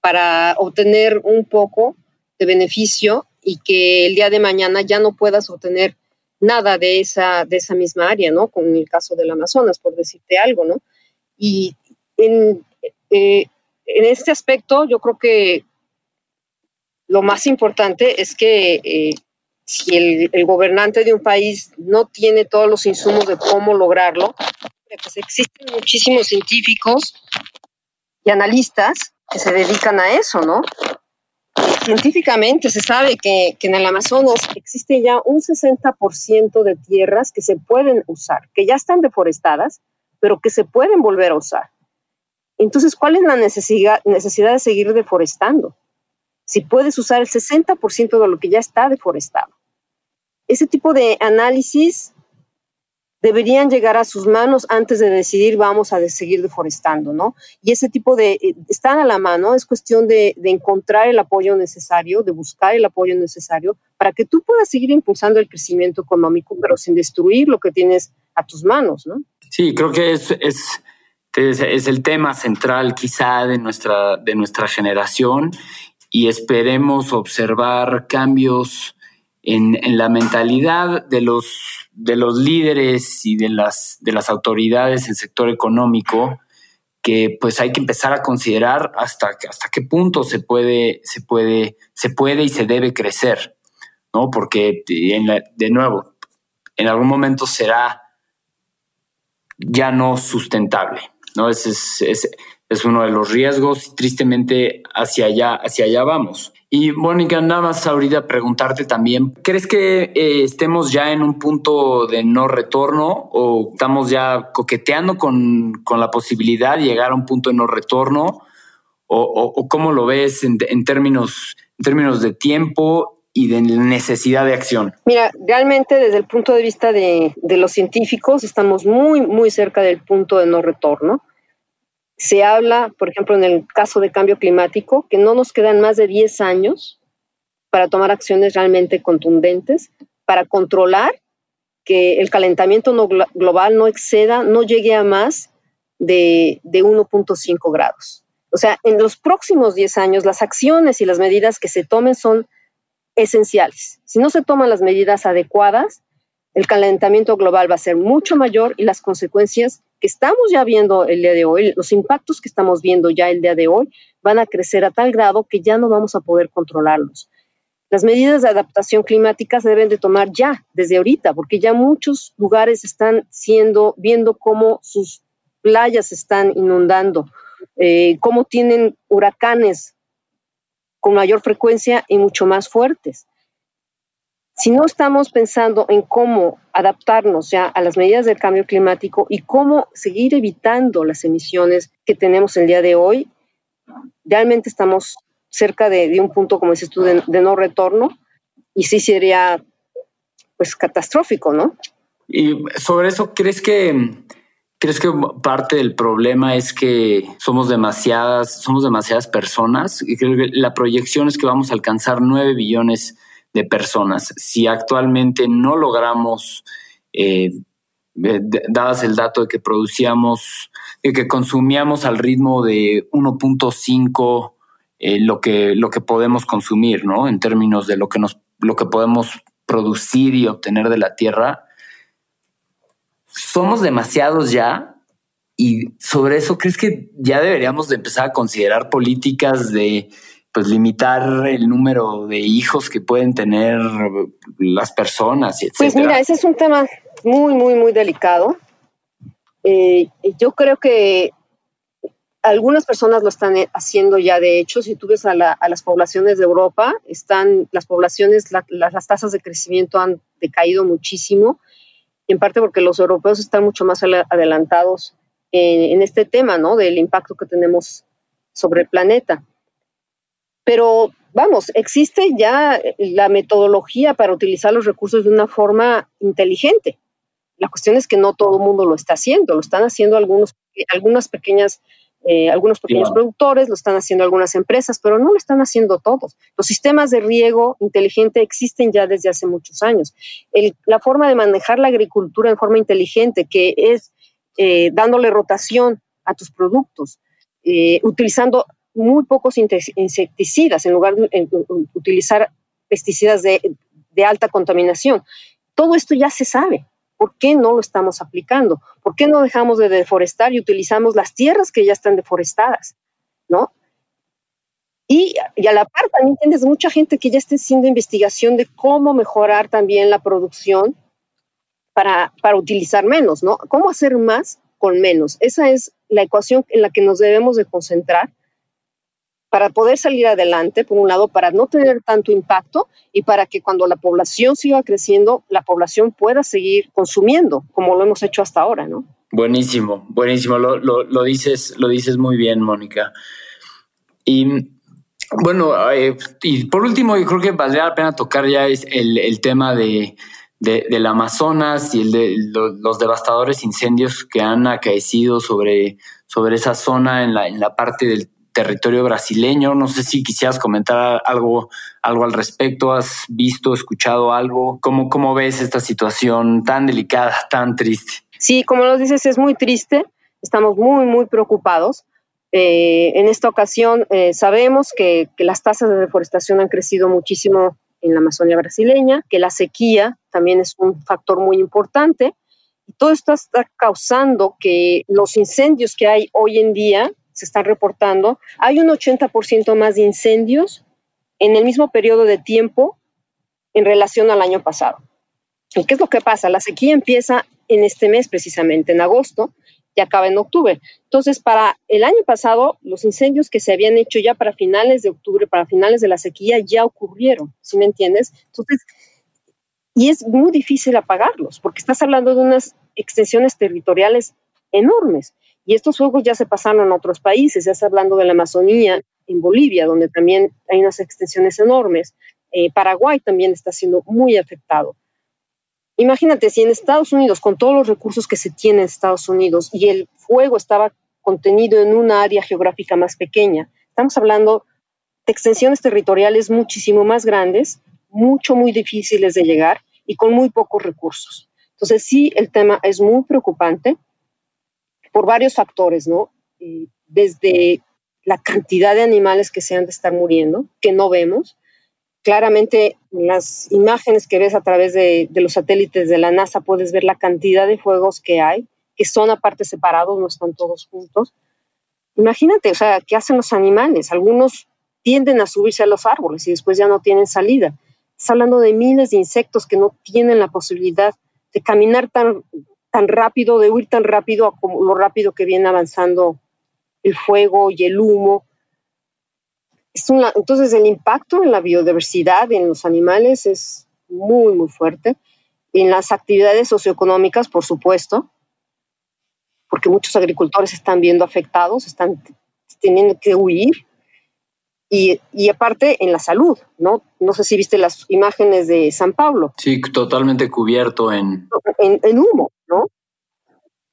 para obtener un poco de beneficio y que el día de mañana ya no puedas obtener nada de esa, de esa misma área, ¿no? Con el caso del Amazonas, por decirte algo, ¿no? Y en, eh, en este aspecto yo creo que lo más importante es que eh, si el, el, gobernante de un país no tiene todos los insumos de cómo lograrlo, pues existen muchísimos científicos y analistas que se dedican a eso, ¿no? Científicamente se sabe que, que en el Amazonas existe ya un 60% de tierras que se pueden usar, que ya están deforestadas, pero que se pueden volver a usar. Entonces, ¿cuál es la necesidad, necesidad de seguir deforestando? Si puedes usar el 60% de lo que ya está deforestado. Ese tipo de análisis deberían llegar a sus manos antes de decidir vamos a seguir deforestando, ¿no? Y ese tipo de, eh, están a la mano, es cuestión de, encontrar el apoyo necesario, de buscar el apoyo necesario para que tú puedas seguir impulsando el crecimiento económico, pero sin destruir lo que tienes a tus manos, ¿no? Sí, creo que es, es, es, es el tema central quizá de nuestra, de nuestra generación y esperemos observar cambios en, la mentalidad de los, de los líderes y de las, de las autoridades en el sector económico que pues hay que empezar a considerar hasta, hasta qué punto se puede, se puede, se puede y se debe crecer, ¿no? Porque en la, de nuevo, en algún momento será ya no sustentable, ¿no? Ese es, es, es uno de los riesgos tristemente hacia allá, hacia allá vamos. Y Mónica, nada más ahorita preguntarte también, ¿crees que eh, estemos ya en un punto de no retorno o estamos ya coqueteando con, con la posibilidad de llegar a un punto de no retorno? ¿O, o, cómo lo ves en, en, términos, en términos de tiempo y de necesidad de acción? Mira, realmente desde el punto de vista de, de los científicos estamos muy, muy cerca del punto de no retorno. Se habla, por ejemplo, en el caso de cambio climático, que no nos quedan más de 10 años para tomar acciones realmente contundentes, para controlar que el calentamiento global no exceda, no llegue a más de, de 1.5 grados. O sea, en los próximos 10 años, las acciones y las medidas que se tomen son esenciales. Si no se toman las medidas adecuadas, el calentamiento global va a ser mucho mayor y las consecuencias que estamos ya viendo el día de hoy, los impactos que estamos viendo ya el día de hoy, van a crecer a tal grado que ya no vamos a poder controlarlos. Las medidas de adaptación climática se deben de tomar ya, desde ahorita, porque ya muchos lugares están siendo, viendo cómo sus playas están inundando, eh, cómo tienen huracanes con mayor frecuencia y mucho más fuertes. Si no estamos pensando en cómo adaptarnos ya a las medidas del cambio climático y cómo seguir evitando las emisiones que tenemos el día de hoy, realmente estamos cerca de, un punto, como dices tú, de, no retorno y sí sería pues catastrófico, ¿no? Y sobre eso, ¿crees que crees que parte del problema es que somos demasiadas, somos demasiadas personas? Y creo que la proyección es que vamos a alcanzar nueve billones de personas. Si actualmente no logramos, eh, dadas el dato de que producíamos, de que consumíamos al ritmo de 1.5 eh, lo, que, lo que podemos consumir, ¿no? En términos de lo que, nos, lo que podemos producir y obtener de la tierra. Somos demasiados ya y sobre eso, ¿crees que ya deberíamos de empezar a considerar políticas de pues limitar el número de hijos que pueden tener las personas, etc. Pues mira, ese es un tema muy, muy, muy delicado. Eh, yo creo que algunas personas lo están eh, haciendo ya, de hecho, si tú ves a, las poblaciones de Europa, están las poblaciones, las tasas de crecimiento han decaído muchísimo, en parte porque los europeos están mucho más adelantados en, en, este tema, ¿no? Del impacto que tenemos sobre el planeta. Pero vamos, existe ya la metodología para utilizar los recursos de una forma inteligente. La cuestión es que no todo el mundo lo está haciendo, lo están haciendo algunos, algunas pequeñas eh, algunos pequeños productores, lo están haciendo algunas empresas, pero no lo están haciendo todos. Los sistemas de riego inteligente existen ya desde hace muchos años. la forma de manejar la agricultura en forma inteligente, que es eh, dándole rotación a tus productos, eh, utilizando muy pocos insecticidas en lugar de utilizar pesticidas de alta contaminación. Todo esto ya se sabe. ¿Por qué no lo estamos aplicando? ¿Por qué no dejamos de deforestar y utilizamos las tierras que ya están deforestadas? ¿No? Y, a la par también tienes mucha gente que ya está haciendo investigación de cómo mejorar también la producción para, para utilizar menos, ¿no? ¿Cómo hacer más con menos? Esa es la ecuación en la que nos debemos de concentrar para poder salir adelante, por un lado, para no tener tanto impacto y para que cuando la población siga creciendo, la población pueda seguir consumiendo, como lo hemos hecho hasta ahora, ¿no? Buenísimo, buenísimo. Lo, lo, dices, lo dices muy bien, Mónica. Y bueno, eh, y por último, yo creo que valdría la pena tocar ya el, el tema de, de, del Amazonas y el de los devastadores incendios que han acaecido sobre, sobre esa zona en la, en la parte del territorio brasileño. No sé si quisieras comentar algo, algo al respecto. ¿Has visto, escuchado algo? ¿Cómo, cómo ves esta situación tan delicada, tan triste? Sí, como lo dices, es muy triste. Estamos muy, muy preocupados. Eh, en esta ocasión eh, sabemos que, que, las tasas de deforestación han crecido muchísimo en la Amazonia brasileña, que la sequía también es un factor muy importante. Y todo esto está causando que los incendios que hay hoy en día se están reportando, hay un 80% más de incendios en el mismo periodo de tiempo en relación al año pasado. ¿Y qué es lo que pasa? La sequía empieza en este mes precisamente, en agosto, y acaba en octubre. Entonces, para el año pasado, los incendios que se habían hecho ya para finales de octubre, para finales de la sequía, ya ocurrieron, ¿sí me entiendes? Entonces, y es muy difícil apagarlos, porque estás hablando de unas extensiones territoriales enormes. Y estos fuegos ya se pasaron en otros países, ya está hablando de la Amazonía, en Bolivia, donde también hay unas extensiones enormes. Eh, Paraguay también está siendo muy afectado. Imagínate, si en Estados Unidos, con todos los recursos que se tiene en Estados Unidos, y el fuego estaba contenido en una área geográfica más pequeña, estamos hablando de extensiones territoriales muchísimo más grandes, mucho, muy difíciles de llegar y con muy pocos recursos. Entonces, sí, el tema es muy preocupante por varios factores, ¿no? desde la cantidad de animales que se han de estar muriendo, que no vemos. Claramente, las imágenes que ves a través de, los satélites de la NASA puedes ver la cantidad de fuegos que hay que son aparte separados, no están todos juntos. Imagínate, o sea, ¿qué hacen los animales? Algunos tienden a subirse a los árboles y después ya no tienen salida. Estás hablando de miles de insectos que no tienen la posibilidad de caminar tan, tan rápido, de huir tan rápido como lo rápido que viene avanzando el fuego y el humo. entonces el impacto en la biodiversidad, en los animales, es muy, muy fuerte. En las actividades socioeconómicas, por supuesto, porque muchos agricultores están viendo afectados, están teniendo que huir. Y, y, aparte en la salud, ¿no? No sé si viste las imágenes de San Pablo. Sí, totalmente cubierto en... En, en humo, ¿no?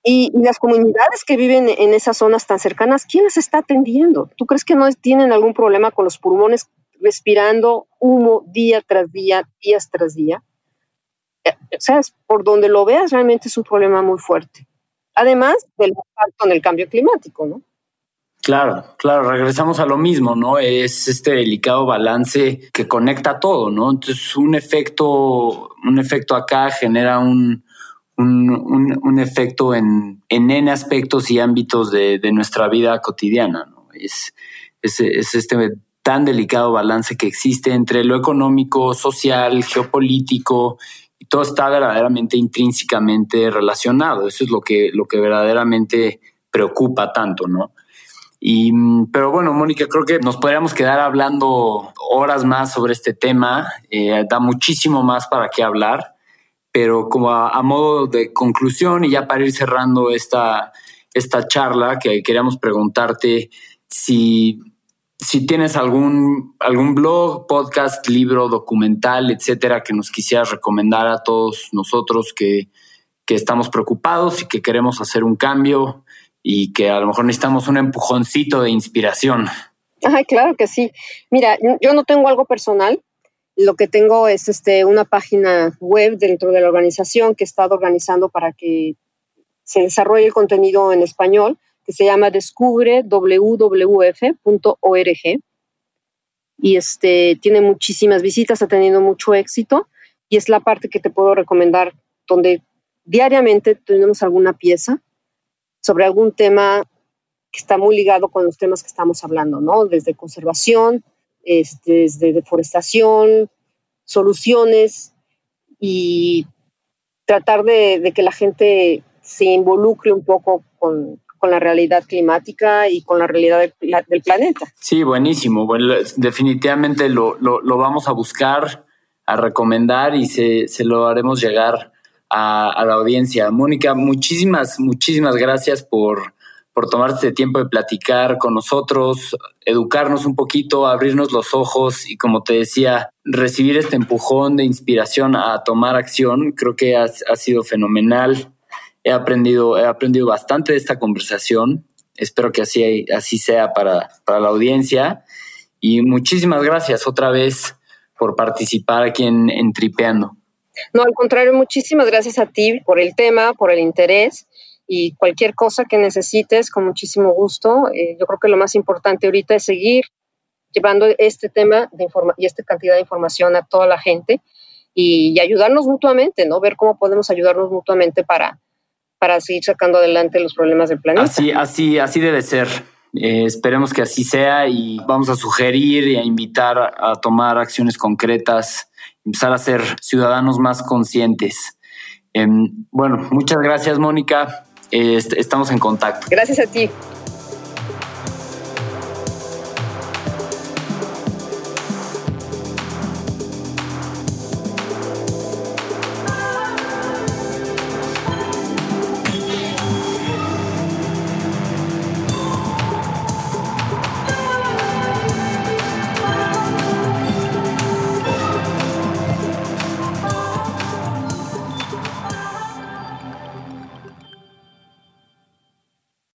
Y, las comunidades que viven en esas zonas tan cercanas, ¿quién las está atendiendo? ¿Tú crees que no tienen algún problema con los pulmones respirando humo día tras día, días tras día? Eh, o sea, por donde lo veas, realmente es un problema muy fuerte. Además del impacto en el cambio climático, ¿no? Claro, claro, regresamos a lo mismo, ¿no? Es este delicado balance que conecta todo, ¿no? Entonces, un efecto, un efecto acá genera un, un, un, efecto en, en N aspectos y ámbitos de, de nuestra vida cotidiana. ¿no? Es, es, es, este tan delicado balance que existe entre lo económico, social, geopolítico, y todo está verdaderamente intrínsecamente relacionado. Eso es lo que, lo que verdaderamente preocupa tanto, ¿no? Y, pero bueno, Mónica, creo que nos podríamos quedar hablando horas más sobre este tema. Eh, da muchísimo más para qué hablar pero como a, modo de conclusión y ya para ir cerrando esta, esta charla, que queríamos preguntarte si, si tienes algún, algún blog, podcast, libro, documental, etcétera, que nos quisieras recomendar a todos nosotros que, que estamos preocupados y que queremos hacer un cambio y que a lo mejor necesitamos un empujoncito de inspiración. Ay, claro que sí. Mira, yo no tengo algo personal, lo que tengo es este, una página web dentro de la organización que he estado organizando para que se desarrolle el contenido en español, que se llama descubrewwf.org. Y este, tiene muchísimas visitas, ha tenido mucho éxito y es la parte que te puedo recomendar donde diariamente tenemos alguna pieza sobre algún tema que está muy ligado con los temas que estamos hablando, ¿no? Desde conservación, este, desde deforestación, soluciones y tratar de, que la gente se involucre un poco con, la realidad climática y con la realidad del, planeta. Sí, buenísimo. definitivamente lo, vamos a buscar, a recomendar y se, lo haremos llegar a, a, la audiencia. Mónica, muchísimas, muchísimas gracias por, por tomarte tiempo de platicar con nosotros, educarnos un poquito, abrirnos los ojos y como te decía, recibir este empujón de inspiración a tomar acción. Creo que ha, sido fenomenal. He aprendido, he aprendido bastante de esta conversación. Espero que así, así sea para, para la audiencia. Y muchísimas gracias otra vez por participar aquí en, en Tripeando. No, al contrario, muchísimas gracias a ti por el tema, por el interés y cualquier cosa que necesites, con muchísimo gusto. Eh, yo creo que lo más importante ahorita es seguir llevando este tema de y esta cantidad de información a toda la gente y, ayudarnos mutuamente, ¿no? Ver cómo podemos ayudarnos mutuamente para, para seguir sacando adelante los problemas del planeta. Así, así, así debe ser. Eh, esperemos que así sea y vamos a sugerir y a invitar a tomar acciones concretas, empezar a ser ciudadanos más conscientes. Em, bueno, muchas gracias, Mónica estamos en contacto. Gracias a ti.